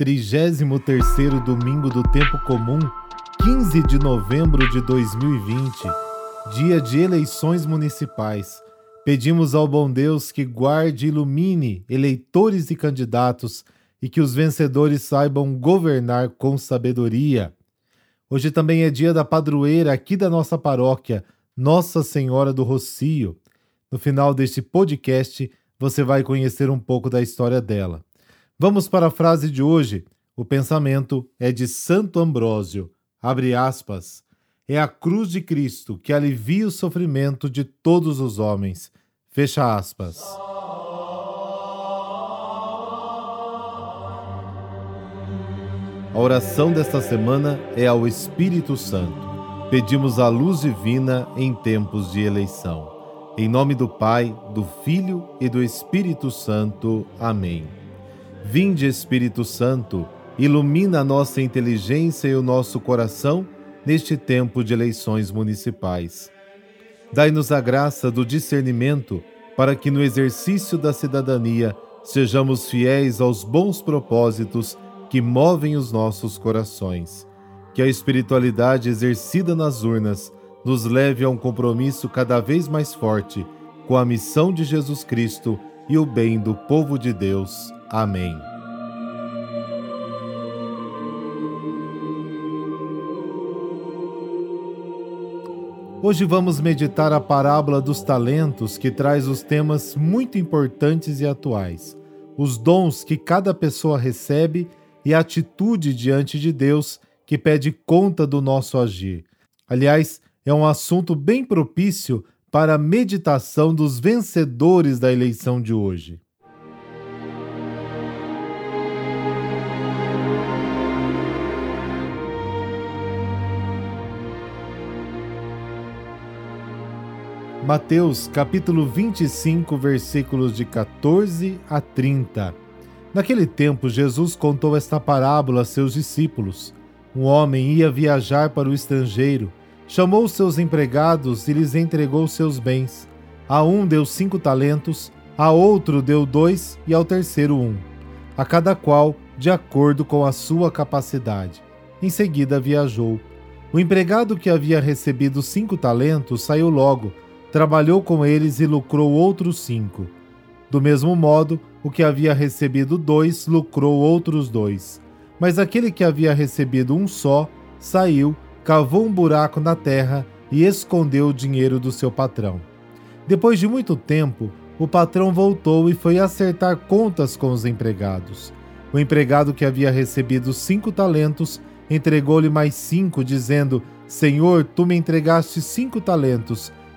33º domingo do tempo comum, 15 de novembro de 2020, dia de eleições municipais. Pedimos ao bom Deus que guarde e ilumine eleitores e candidatos e que os vencedores saibam governar com sabedoria. Hoje também é dia da padroeira aqui da nossa paróquia, Nossa Senhora do Rocio. No final deste podcast, você vai conhecer um pouco da história dela. Vamos para a frase de hoje. O pensamento é de Santo Ambrósio. Abre aspas. É a cruz de Cristo que alivia o sofrimento de todos os homens. Fecha aspas. A oração desta semana é ao Espírito Santo. Pedimos a luz divina em tempos de eleição. Em nome do Pai, do Filho e do Espírito Santo. Amém. Vinde, Espírito Santo, ilumina a nossa inteligência e o nosso coração neste tempo de eleições municipais. Dai-nos a graça do discernimento para que no exercício da cidadania sejamos fiéis aos bons propósitos que movem os nossos corações. Que a espiritualidade exercida nas urnas nos leve a um compromisso cada vez mais forte com a missão de Jesus Cristo e o bem do povo de Deus. Amém. Hoje vamos meditar a parábola dos talentos que traz os temas muito importantes e atuais, os dons que cada pessoa recebe e a atitude diante de Deus que pede conta do nosso agir. Aliás, é um assunto bem propício para a meditação dos vencedores da eleição de hoje. Mateus capítulo 25, versículos de 14 a 30. Naquele tempo, Jesus contou esta parábola a seus discípulos. Um homem ia viajar para o estrangeiro chamou seus empregados e lhes entregou seus bens. A um deu cinco talentos, a outro deu dois e ao terceiro um, a cada qual de acordo com a sua capacidade. Em seguida viajou. O empregado que havia recebido cinco talentos saiu logo, trabalhou com eles e lucrou outros cinco. Do mesmo modo, o que havia recebido dois lucrou outros dois. Mas aquele que havia recebido um só saiu cavou um buraco na terra e escondeu o dinheiro do seu patrão. Depois de muito tempo, o patrão voltou e foi acertar contas com os empregados. O empregado que havia recebido cinco talentos entregou-lhe mais cinco, dizendo: Senhor, tu me entregaste cinco talentos,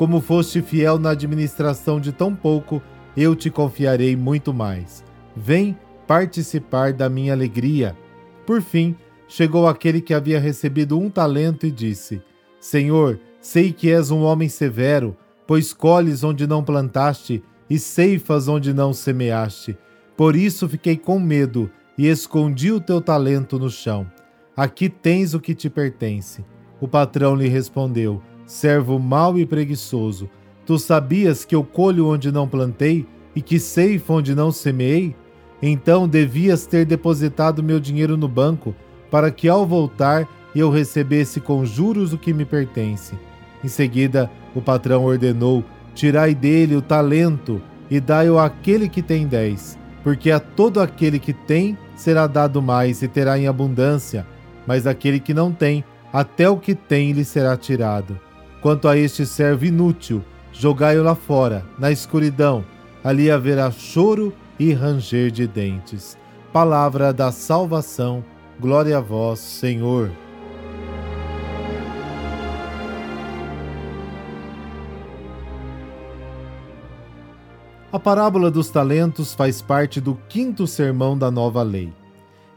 Como foste fiel na administração de tão pouco, eu te confiarei muito mais. Vem participar da minha alegria. Por fim, chegou aquele que havia recebido um talento e disse: Senhor, sei que és um homem severo, pois colhes onde não plantaste e ceifas onde não semeaste. Por isso fiquei com medo e escondi o teu talento no chão. Aqui tens o que te pertence. O patrão lhe respondeu: Servo mau e preguiçoso, tu sabias que eu colho onde não plantei e que ceifo onde não semeei? Então devias ter depositado meu dinheiro no banco para que ao voltar eu recebesse com juros o que me pertence. Em seguida, o patrão ordenou: Tirai dele o talento e dai-o àquele que tem dez, porque a todo aquele que tem será dado mais e terá em abundância, mas aquele que não tem, até o que tem lhe será tirado. Quanto a este servo inútil, jogai-o lá fora, na escuridão, ali haverá choro e ranger de dentes. Palavra da salvação Glória a vós, Senhor. A parábola dos talentos faz parte do quinto sermão da nova lei.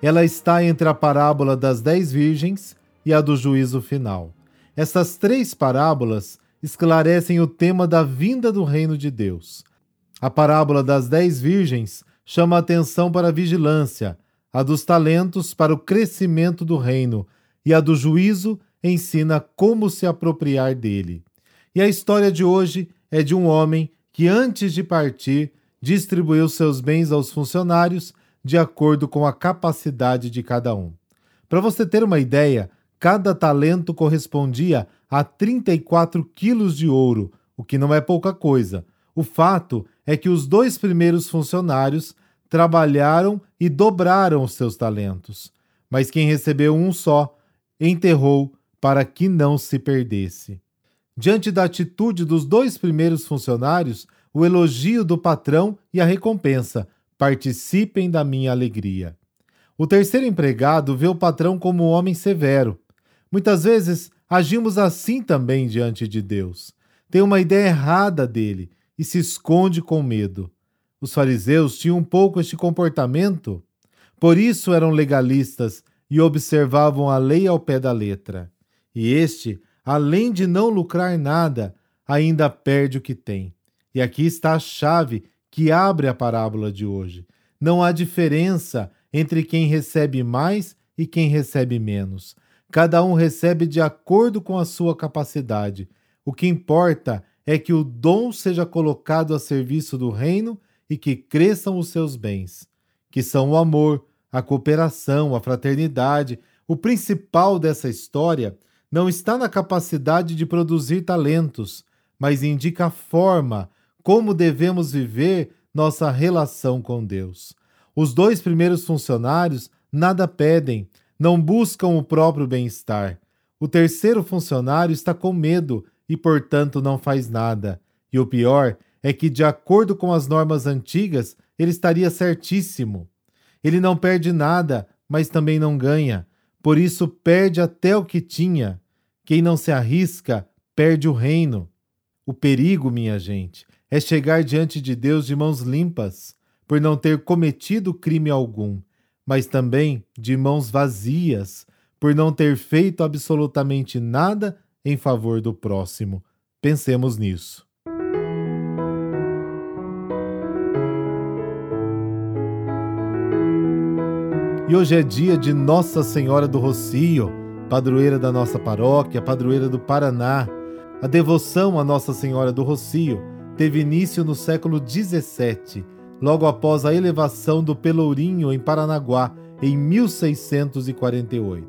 Ela está entre a parábola das dez virgens e a do juízo final. Essas três parábolas esclarecem o tema da vinda do reino de Deus. A parábola das dez virgens chama a atenção para a vigilância, a dos talentos para o crescimento do reino, e a do juízo ensina como se apropriar dele. E a história de hoje é de um homem que, antes de partir, distribuiu seus bens aos funcionários de acordo com a capacidade de cada um. Para você ter uma ideia, cada talento correspondia a 34 quilos de ouro, o que não é pouca coisa. O fato é que os dois primeiros funcionários trabalharam e dobraram os seus talentos, mas quem recebeu um só enterrou para que não se perdesse. Diante da atitude dos dois primeiros funcionários, o elogio do patrão e a recompensa: participem da minha alegria. O terceiro empregado vê o patrão como um homem severo. Muitas vezes agimos assim também diante de Deus. Tem uma ideia errada dele e se esconde com medo. Os fariseus tinham um pouco este comportamento, por isso eram legalistas e observavam a lei ao pé da letra. E este, além de não lucrar nada, ainda perde o que tem. E aqui está a chave que abre a parábola de hoje. Não há diferença entre quem recebe mais e quem recebe menos. Cada um recebe de acordo com a sua capacidade. O que importa é que o dom seja colocado a serviço do reino e que cresçam os seus bens, que são o amor, a cooperação, a fraternidade. O principal dessa história não está na capacidade de produzir talentos, mas indica a forma como devemos viver nossa relação com Deus. Os dois primeiros funcionários nada pedem, não buscam o próprio bem-estar. O terceiro funcionário está com medo e, portanto, não faz nada. E o pior é que, de acordo com as normas antigas, ele estaria certíssimo. Ele não perde nada, mas também não ganha. Por isso, perde até o que tinha. Quem não se arrisca, perde o reino. O perigo, minha gente, é chegar diante de Deus de mãos limpas, por não ter cometido crime algum, mas também de mãos vazias, por não ter feito absolutamente nada em favor do próximo. Pensemos nisso. E hoje é dia de Nossa Senhora do Rocio, padroeira da nossa paróquia, padroeira do Paraná. A devoção a Nossa Senhora do Rocio teve início no século XVII, logo após a elevação do Pelourinho em Paranaguá, em 1648.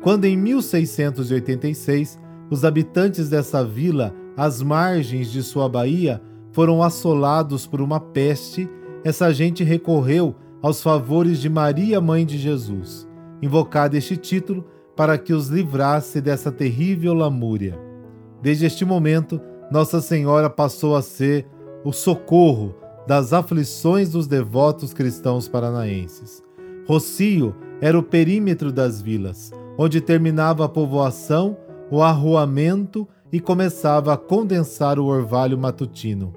Quando em 1686 os habitantes dessa vila, às margens de sua baía, foram assolados por uma peste, essa gente recorreu aos favores de Maria, mãe de Jesus, invocado este título para que os livrasse dessa terrível lamúria. Desde este momento, nossa Senhora passou a ser o socorro das aflições dos devotos cristãos paranaenses. Rocio era o perímetro das vilas, onde terminava a povoação, o arruamento e começava a condensar o orvalho matutino.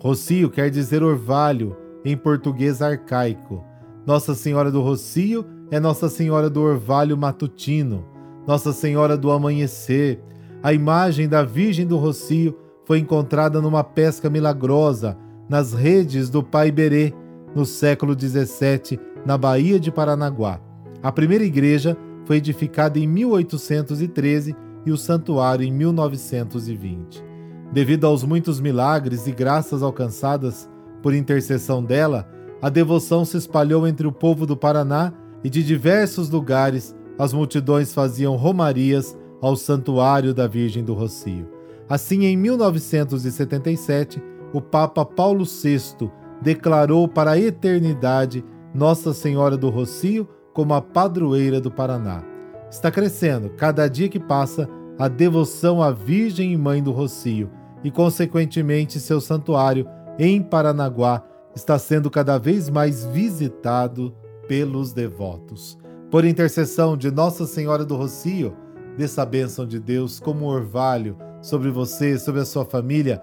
Rocio quer dizer orvalho em português arcaico. Nossa Senhora do Rocio é Nossa Senhora do Orvalho Matutino, Nossa Senhora do Amanhecer. A imagem da Virgem do Rocio foi encontrada numa pesca milagrosa nas redes do Pai Berê, no século XVII, na Baía de Paranaguá. A primeira igreja foi edificada em 1813 e o santuário em 1920. Devido aos muitos milagres e graças alcançadas por intercessão dela, a devoção se espalhou entre o povo do Paraná e de diversos lugares as multidões faziam romarias ao santuário da Virgem do Rocio. Assim, em 1977, o Papa Paulo VI declarou para a eternidade Nossa Senhora do Rocio como a padroeira do Paraná. Está crescendo, cada dia que passa, a devoção à Virgem e Mãe do Rocio e, consequentemente, seu santuário em Paranaguá está sendo cada vez mais visitado pelos devotos. Por intercessão de Nossa Senhora do Rocio, dessa bênção de Deus como orvalho sobre você, sobre a sua família,